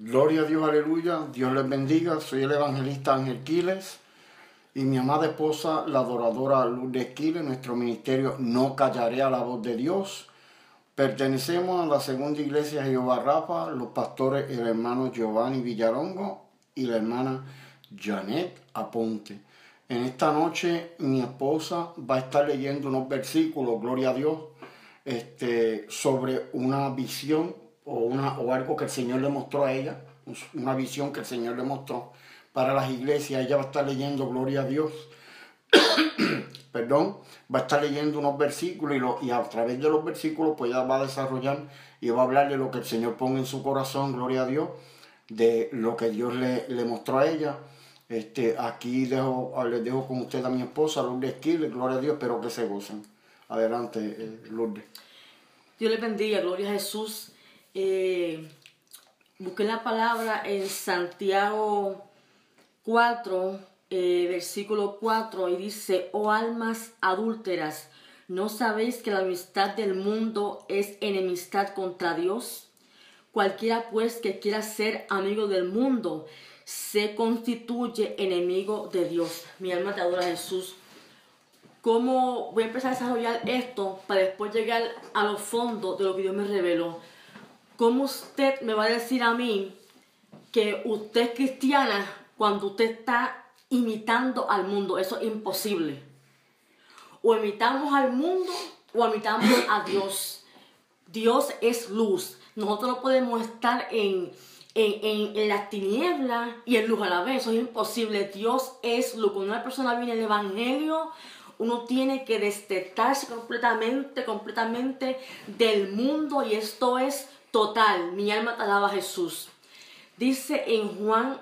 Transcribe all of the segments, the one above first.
Gloria a Dios, aleluya. Dios les bendiga. Soy el evangelista Ángel Quiles y mi amada esposa, la adoradora Lourdes Quiles. Nuestro ministerio No Callaré a la Voz de Dios. Pertenecemos a la segunda iglesia Jehová Rafa, los pastores el hermano Giovanni Villarongo y la hermana Janet Aponte. En esta noche mi esposa va a estar leyendo unos versículos, gloria a Dios, este, sobre una visión o, una, o algo que el Señor le mostró a ella, una visión que el Señor le mostró para las iglesias. Ella va a estar leyendo, gloria a Dios, perdón, va a estar leyendo unos versículos y, lo, y, a través de los versículos pues ella va a desarrollar y va a hablar de lo que el Señor pone en su corazón, gloria a Dios, de lo que Dios le, le mostró a ella. Este, aquí dejo, les dejo con usted a mi esposa, Lourdes Esquiles, gloria a Dios, espero que se gocen. Adelante, eh, Lourdes. Dios le bendiga, gloria a Jesús. Eh, busqué la palabra en Santiago 4, eh, versículo 4, y dice, oh almas adúlteras, ¿no sabéis que la amistad del mundo es enemistad contra Dios? Cualquiera pues que quiera ser amigo del mundo, se constituye enemigo de Dios. Mi alma te adora Jesús. ¿Cómo voy a empezar a desarrollar esto para después llegar a los fondos de lo que Dios me reveló? ¿Cómo usted me va a decir a mí que usted es cristiana cuando usted está imitando al mundo? Eso es imposible. O imitamos al mundo o imitamos a Dios. Dios es luz. Nosotros no podemos estar en en, en, las tinieblas y en luz a la vez. Eso es imposible. Dios es lo Cuando una persona viene el Evangelio, uno tiene que destetarse completamente, completamente del mundo y esto es total. Mi alma te alaba Jesús. Dice en Juan,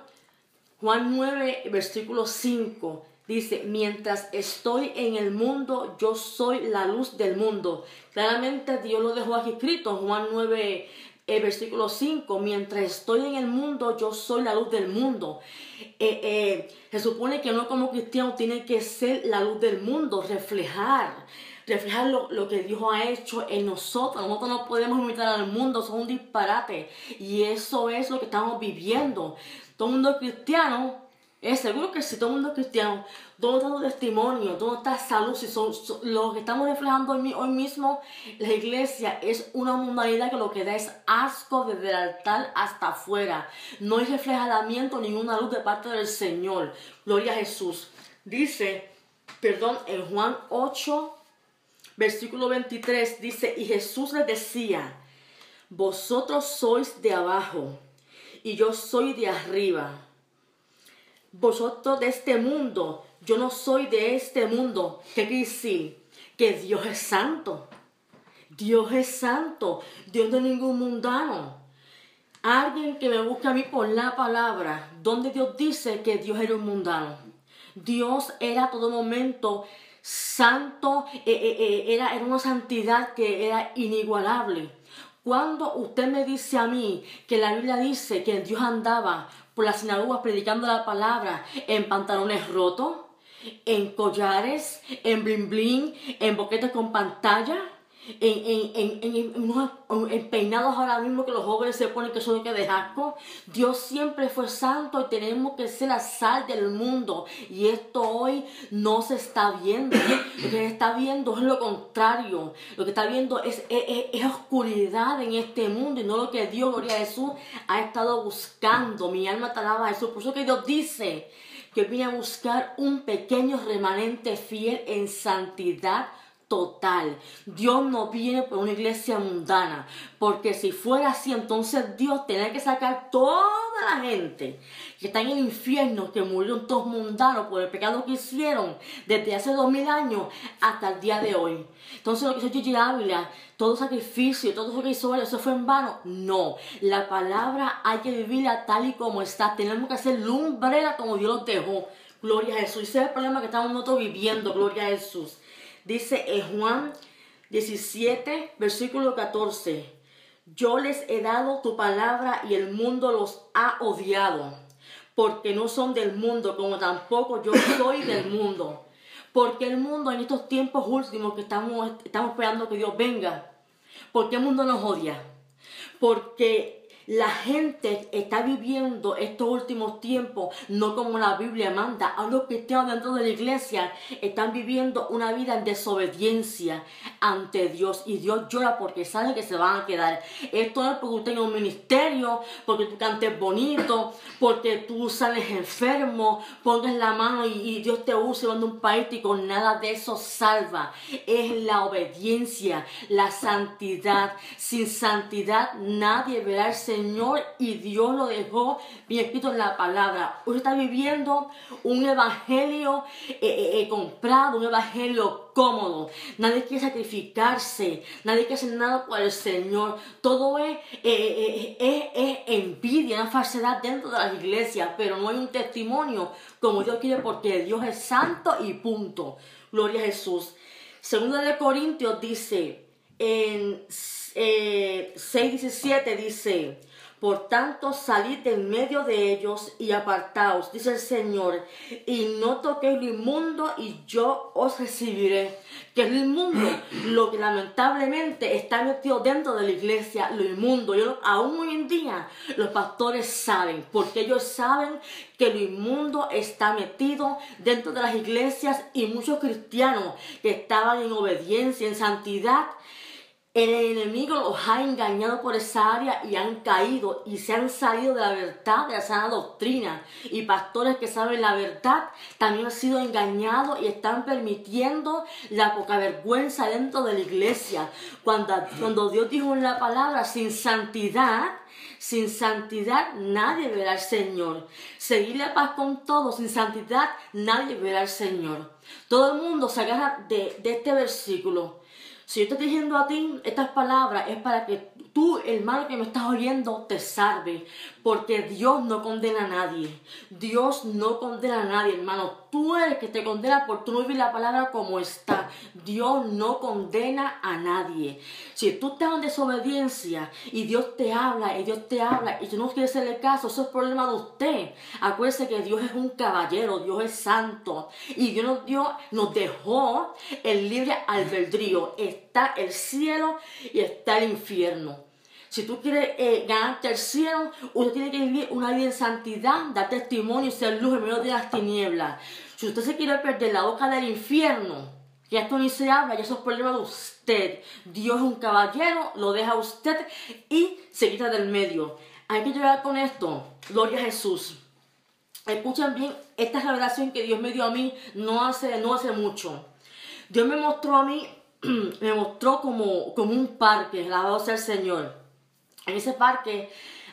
Juan 9, versículo 5. Dice, mientras estoy en el mundo, yo soy la luz del mundo. Claramente Dios lo dejó aquí escrito en Juan 9, el versículo 5, mientras estoy en el mundo, yo soy la luz del mundo. Eh, eh, se supone que uno como cristiano tiene que ser la luz del mundo, reflejar, reflejar lo, que Dios ha hecho en nosotros. Nosotros no podemos imitar al mundo, son un disparate. Y eso es lo que estamos viviendo. Todo el mundo cristiano es seguro que si todo el mundo es cristiano, ¿dónde está testimonio? ¿Dónde está salud? Si son, lo que estamos reflejando hoy, hoy, mismo, la iglesia es una mundanidad que lo que da es asco desde el altar hasta afuera. No hay reflejamiento, ninguna luz de parte del Señor. Gloria a Jesús. Dice, perdón, en Juan 8, versículo 23, dice, y Jesús les decía, vosotros sois de abajo y yo soy de arriba vosotros de este mundo, yo no soy de este mundo. ¿Qué quiere decir? Que Dios es santo. Dios es santo. Dios no es ningún mundano. Alguien que me busque a mí por la palabra, donde Dios dice que Dios era un mundano. Dios era a todo momento santo, eh, eh, eh, era, era una santidad que era inigualable. Cuando usted me dice a mí que la Biblia dice que Dios andaba por las sinagogas predicando la palabra en pantalones rotos, en collares, en bling bling, en boquetes con pantalla, en, en, peinados ahora mismo que los jóvenes se ponen que son que de asco. Dios siempre fue santo y tenemos que ser la sal del mundo. Y esto hoy no se está viendo. Lo que se está viendo es lo contrario. Lo que está viendo es, es, oscuridad en este mundo y no lo que Dios, gloria a Jesús, ha estado buscando. Mi alma te alaba a Jesús. Por eso que Dios dice que viene a buscar un pequeño remanente fiel en santidad total. Dios no viene por una iglesia mundana, porque si fuera así, entonces Dios tendría que sacar toda la gente que está en el infierno, que murieron todos mundanos por el pecado que hicieron desde hace dos mil años hasta el día de hoy. Entonces lo que hizo Gigi Ávila, todo sacrificio, todo eso que hizo eso fue en vano. No, la palabra hay que vivirla tal y como está. Tenemos que hacer lumbrera como Dios lo dejó. Gloria a Jesús. Ese es el problema que estamos nosotros viviendo. Gloria a Jesús. Dice en Juan 17, versículo 14, yo les he dado tu palabra y el mundo los ha odiado, porque no son del mundo, como tampoco yo soy del mundo. Porque el mundo en estos tiempos últimos que estamos, estamos esperando que Dios venga, ¿por qué el mundo nos odia? Porque la gente está viviendo estos últimos tiempos no como la Biblia manda. A los cristianos dentro de la iglesia están viviendo una vida en desobediencia ante Dios. Y Dios llora porque sabe que se van a quedar. Esto no es porque usted tenga un ministerio, porque tú cantes bonito, porque tú sales enfermo, pongas la mano y, Dios te use cuando un país y con nada de eso salva. Es la obediencia, la santidad. Sin santidad nadie verá el Señor y Dios lo dejó bien escrito en la palabra. Usted está viviendo un evangelio eh, eh, eh, comprado, un evangelio cómodo. Nadie quiere sacrificarse, nadie quiere hacer nada por el Señor. Todo es, es envidia, una falsedad dentro de las iglesias, pero no hay un testimonio como Dios quiere porque Dios es santo y punto. Gloria a Jesús. Segundo de Corintios dice en eh, 6.17 dice, por tanto, salid en medio de ellos y apartaos, dice el Señor, y no toquéis lo inmundo y yo os recibiré. Que es lo inmundo, lo que lamentablemente está metido dentro de la iglesia, lo inmundo. Yo, aún hoy en día los pastores saben, porque ellos saben que lo inmundo está metido dentro de las iglesias y muchos cristianos que estaban en obediencia, en santidad, el enemigo los ha engañado por esa área y han caído y se han salido de la verdad, de la sana doctrina. Y pastores que saben la verdad también han sido engañados y están permitiendo la poca vergüenza dentro de la iglesia. Cuando, cuando Dios dijo en la palabra, sin santidad, sin santidad nadie verá al Señor. Seguir la paz con todos, sin santidad nadie verá al Señor. Todo el mundo se agarra de, de este versículo. Si yo estoy diciendo a ti estas palabras es para que tú, hermano que me estás oyendo, te salve. Porque Dios no condena a nadie. Dios no condena a nadie, hermano. Tú eres el que te condena por tú no vivir la palabra como está. Dios no condena a nadie. Si tú estás en desobediencia y Dios te habla y Dios te habla y tú no quieres hacerle caso, eso es problema de usted. Acuérdese que Dios es un caballero, Dios es santo. Y Dios nos, nos dejó el libre albedrío está el cielo y está el infierno. Si tú quieres eh, ganarte usted tiene que vivir una vida en santidad, dar testimonio y ser luz en medio de las tinieblas. Si usted se quiere perder la boca del infierno, que esto ni se habla, ya eso es problema de usted. Dios es un caballero, lo deja a usted y se quita del medio. Hay que llegar con esto. Gloria a Jesús. Escuchen bien esta revelación que Dios me dio a mí no hace, no hace mucho. Dios me mostró a mí me mostró como, como un parque, alabado sea el Señor. En ese parque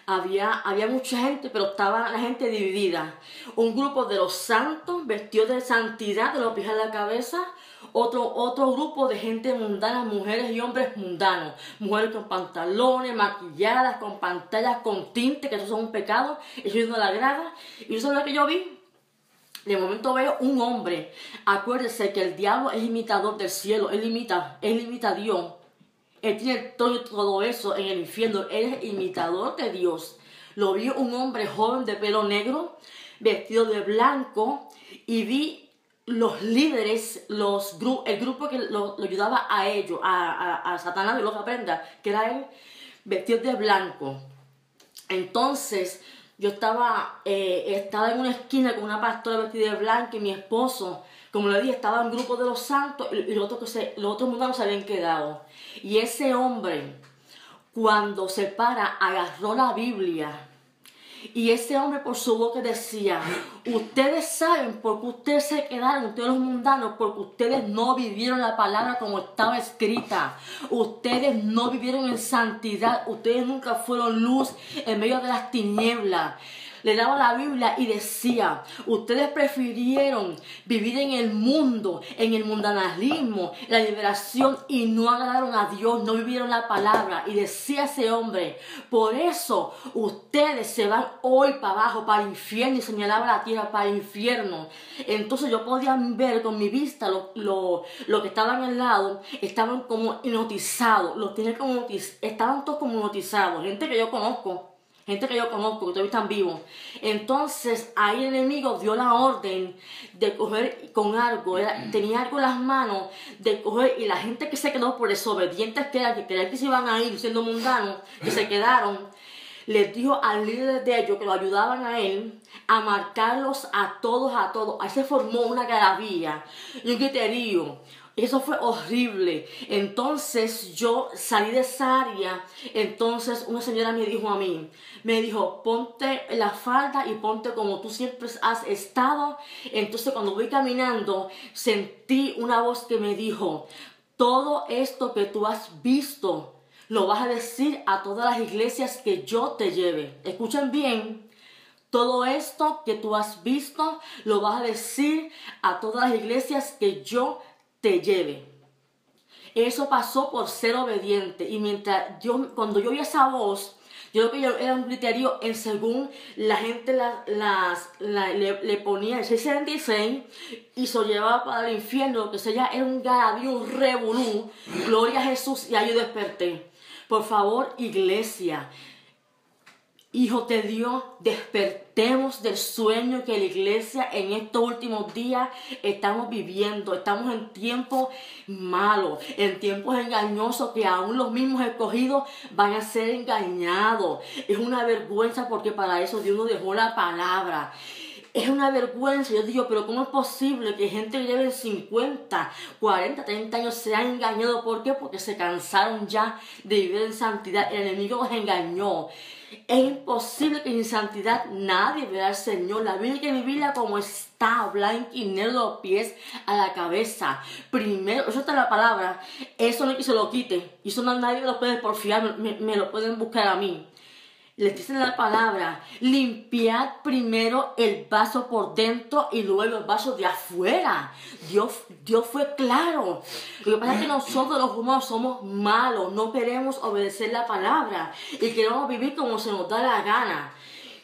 había, había mucha gente, pero estaba la gente dividida. Un grupo de los santos vestidos de santidad, de los pies a la cabeza. Otro, otro grupo de gente mundana, mujeres y hombres mundanos. Mujeres con pantalones, maquilladas, con pantallas, con tinte, que eso son un pecado. Eso no la agrada. Y eso es lo que yo vi. De momento veo un hombre. Acuérdese que el diablo es imitador del cielo. Él imita, él imita a Dios. Él tiene todo, todo eso en el infierno. Él es imitador de Dios. Lo vi un hombre joven de pelo negro, vestido de blanco, y vi los líderes, los el grupo que lo, ayudaba a ellos, a, a, a Satanás de los aprendas, que era él, vestido de blanco. Entonces, yo estaba, eh, estaba en una esquina con una pastora vestida de blanco y mi esposo, como le dije, estaba en un grupo de los santos y los otros, que se, los otros mundanos se habían quedado. Y ese hombre, cuando se para, agarró la Biblia y ese hombre por su boca decía, ustedes saben por qué ustedes se quedaron, ustedes los mundanos, porque ustedes no vivieron la palabra como estaba escrita. Ustedes no vivieron en santidad, ustedes nunca fueron luz en medio de las tinieblas le daba la Biblia y decía, ustedes prefirieron vivir en el mundo, en el mundanalismo, la liberación y no agradaron a Dios, no vivieron la palabra. Y decía ese hombre, por eso ustedes se van hoy para abajo, para el infierno y señalaba la tierra para el infierno. Entonces yo podía ver con mi vista lo, lo, que estaban al lado, estaban como hipnotizados, los tenía como estaban todos como hipnotizados, gente que yo conozco gente que yo conozco, que todavía están vivos. Entonces ahí el enemigo dio la orden de coger con algo, tenía algo en las manos, de coger, y la gente que se quedó por desobedientes que era, que creían que se iban a ir siendo mundanos, que se quedaron, les dijo al líder de ellos que lo ayudaban a él a marcarlos a todos, a todos. Ahí se formó una garabía y un griterío. Eso fue horrible. Entonces yo salí de esa área. Entonces una señora me dijo a mí, me dijo, ponte la falda y ponte como tú siempre has estado. Entonces cuando voy caminando, sentí una voz que me dijo, todo esto que tú has visto, lo vas a decir a todas las iglesias que yo te lleve. Escuchen bien. Todo esto que tú has visto, lo vas a decir a todas las iglesias que yo te lleve. Eso pasó por ser obediente. Y mientras yo, cuando yo oí esa voz, yo creo que era un criterio en según la gente las, le, ponía el 676 y se llevaba para el infierno, que sea era un garabío, un revolú. Gloria a Jesús y ahí yo desperté. Por favor, iglesia, Hijo de Dios, despertemos del sueño que la iglesia en estos últimos días estamos viviendo. Estamos en tiempos malos, en tiempos engañosos que aún los mismos escogidos van a ser engañados. Es una vergüenza porque para eso Dios nos dejó la palabra. Es una vergüenza. Yo digo, pero ¿cómo es posible que gente que lleve 50, 40, 30 años sea engañado? ¿Por qué? Porque se cansaron ya de vivir en santidad. El enemigo los engañó. Es imposible que en santidad nadie vea al Señor. La Biblia hay que vivirla como está, blanca y negro los pies a la cabeza. Primero, eso está la palabra. Eso no es que se lo quite. Y eso no, nadie lo puede porfiar, me lo pueden buscar a mí les dice la palabra, limpiad primero el vaso por dentro y luego el vaso de afuera. Dios, Dios fue claro. Lo que pasa es que nosotros los humanos somos malos, no queremos obedecer la palabra y queremos vivir como se nos da la gana.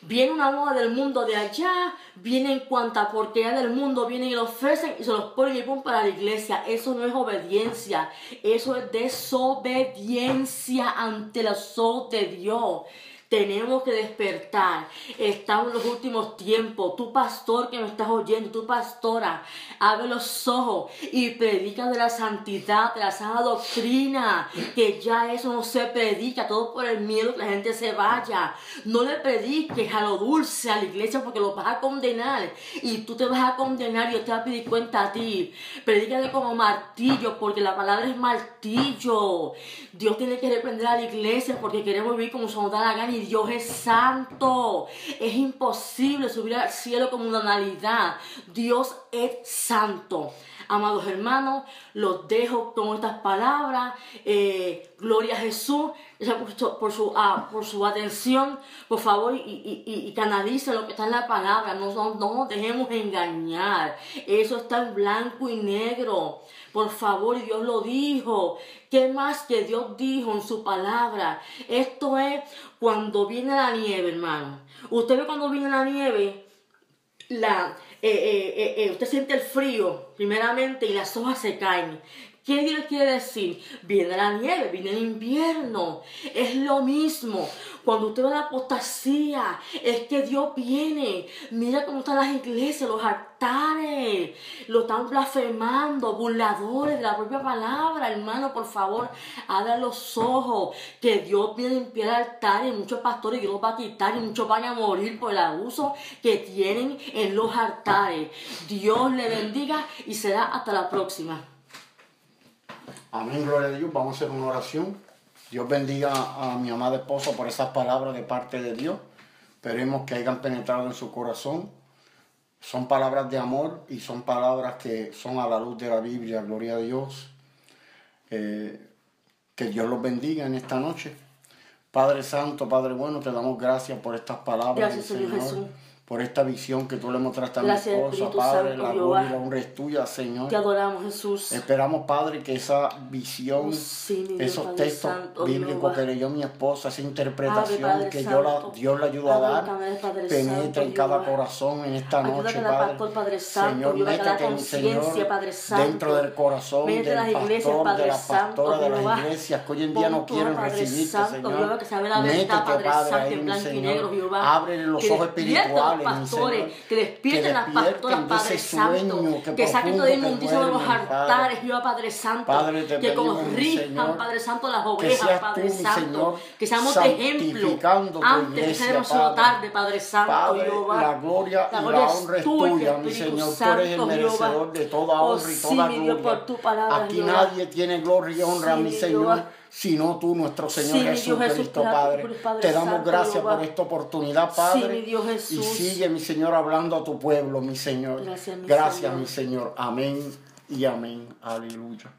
Viene una moda del mundo de allá, viene en cuanta porquería del mundo, vienen y lo ofrecen y se los ponen y ponen para la iglesia. Eso no es obediencia, eso es desobediencia ante la sol de Dios. Tenemos que despertar. Estamos en los últimos tiempos. Tu pastor que me estás oyendo, tu pastora, abre los ojos y predica de la santidad, de la sana doctrina. Que ya eso no se predica, todo por el miedo que la gente se vaya. No le prediques a lo dulce a la iglesia porque lo vas a condenar. Y tú te vas a condenar y yo te voy a pedir cuenta a ti. Predícale como martillo porque la palabra es martillo. Dios tiene que reprender a la iglesia porque queremos vivir como se nos da la gana Dios es santo. Es imposible subir al cielo como una analidad. Dios es santo. Amados hermanos, los dejo con estas palabras. Eh, gloria a Jesús por su, ah, por su atención. Por favor, y, y, canalice lo que está en la palabra. No, no, no nos dejemos engañar. Eso está en blanco y negro. Por favor, y Dios lo dijo. ¿Qué más que Dios dijo en su palabra? Esto es cuando viene la nieve, hermano. Usted ve cuando viene la nieve, la, eh, eh, eh, usted siente el frío, primeramente, y las hojas se caen. ¿Qué Dios quiere decir? Viene la nieve, viene el invierno. Es lo mismo. Cuando usted ve la apostasía, es que Dios viene. Mira cómo están las iglesias, los altares. Lo están blasfemando, burladores de la propia palabra. Hermano, por favor, abra los ojos. Que Dios viene a limpiar altares. Muchos pastores Dios va a quitar y muchos van a morir por el abuso que tienen en los altares. Dios le bendiga y será hasta la próxima. Amén, gloria a Dios. Vamos a hacer una oración. Dios bendiga a mi amada esposa por esas palabras de parte de Dios. Esperemos que hayan penetrado en su corazón. Son palabras de amor y son palabras que son a la luz de la Biblia. Gloria a Dios. Eh, que Dios los bendiga en esta noche. Padre Santo, Padre Bueno, te damos gracias por estas palabras. Gracias, Señor Jesús por esta visión que tú le mostraste a mi esposa, Padre, la gloria y la honra es tuya, Señor. Te adoramos, Jesús. Esperamos, Padre, que esa visión, oh, esos textos bíblicos que leyó mi esposa, esa interpretación que yo la, Dios le ayudó a dar, penetre en cada corazón en esta noche, Padre. Señor, métete, Señor, dentro del corazón del pastor, de la pastora de las iglesias que hoy en día no quieren recibirte, Señor. Métete, Padre, ahí, Señor. Abre los ojos espirituales Pastores, que despierten las pastoras, Padre Santo, que que saquen que inmundicia de los altares, Jehová Padre Santo, que corrijan, Padre Santo, las ovejas, Padre Santo, que seamos de ejemplo antes que sea demasiado tarde, Padre Santo, Padre, Jehová. la gloria y la honra es tuya, mi Señor. Tú eres el merecedor de toda Oh, honra y sí, toda gloria. por tu palabra, Aquí nadie tiene gloria y honra, mi Señor. Sino tú, nuestro Señor Sí, Jesucristo, Padre. Te damos Santo, gracias Jehová. por esta oportunidad, Sí, Padre. mi Dios Y sigue, mi Señor, hablando a tu pueblo, mi Señor. Gracias, mi Gracias, Señor. mi Señor. Amén y amén. Aleluya.